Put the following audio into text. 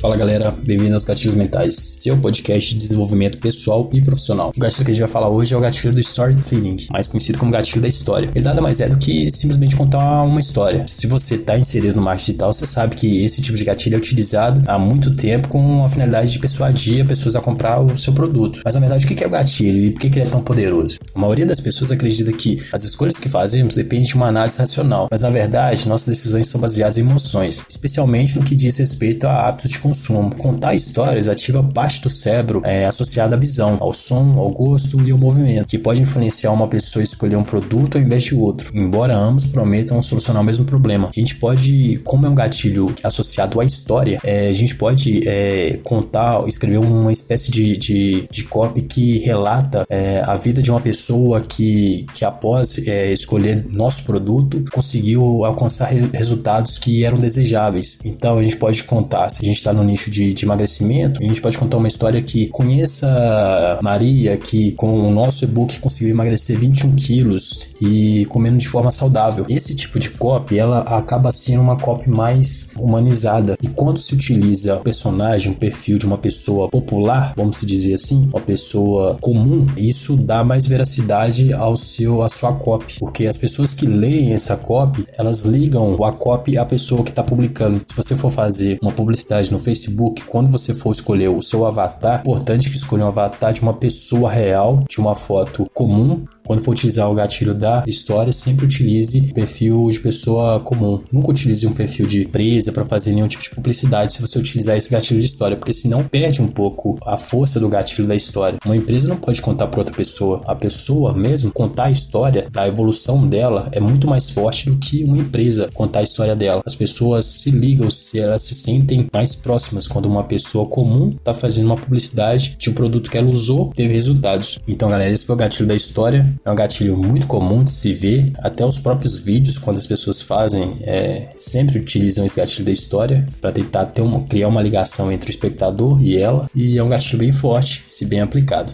Fala galera, bem-vindo aos Gatilhos Mentais, seu podcast de desenvolvimento pessoal e profissional. O gatilho que a gente vai falar hoje é o gatilho do storytelling, mais conhecido como gatilho da história. Ele nada mais é do que simplesmente contar uma história. Se você está inserido no marketing digital, você sabe que esse tipo de gatilho é utilizado há muito tempo com a finalidade de persuadir pessoas a comprar o seu produto. Mas na verdade, o que é o gatilho e por que ele é tão poderoso? A maioria das pessoas acredita que as escolhas que fazemos dependem de uma análise racional, mas na verdade, nossas decisões são baseadas em emoções, especialmente no que diz respeito a hábitos de consumo. Contar histórias ativa parte do cérebro é, associada à visão, ao som, ao gosto e ao movimento, que pode influenciar uma pessoa a escolher um produto ao invés de outro, embora ambos prometam solucionar o mesmo problema. A gente pode, como é um gatilho associado à história, é, a gente pode é, contar, escrever uma espécie de, de, de copy que relata é, a vida de uma pessoa que, que após é, escolher nosso produto, conseguiu alcançar re resultados que eram desejáveis. Então a gente pode contar, se a gente está no nicho de, de emagrecimento, a gente pode contar uma história que conheça Maria, que com o nosso e-book conseguiu emagrecer 21 quilos e comendo de forma saudável. Esse tipo de copy, ela acaba sendo uma copy mais humanizada. E quando se utiliza o personagem, um perfil de uma pessoa popular, vamos dizer assim, uma pessoa comum, isso dá mais veracidade ao seu, à sua copy. Porque as pessoas que leem essa copy, elas ligam a copy à pessoa que está publicando. Se você for fazer uma publicidade no Facebook, quando você for escolher o seu avatar, é importante que escolha um avatar de uma pessoa real, de uma foto comum, quando for utilizar o gatilho da história, sempre utilize perfil de pessoa comum. Nunca utilize um perfil de empresa para fazer nenhum tipo de publicidade se você utilizar esse gatilho de história, porque senão perde um pouco a força do gatilho da história. Uma empresa não pode contar para outra pessoa. A pessoa mesmo contar a história da evolução dela é muito mais forte do que uma empresa contar a história dela. As pessoas se ligam, se elas se sentem mais próximas quando uma pessoa comum está fazendo uma publicidade de um produto que ela usou, teve resultados. Então, galera, esse foi o gatilho da história. É um gatilho muito comum de se ver, até os próprios vídeos, quando as pessoas fazem, é, sempre utilizam esse gatilho da história para tentar ter uma, criar uma ligação entre o espectador e ela, e é um gatilho bem forte, se bem aplicado.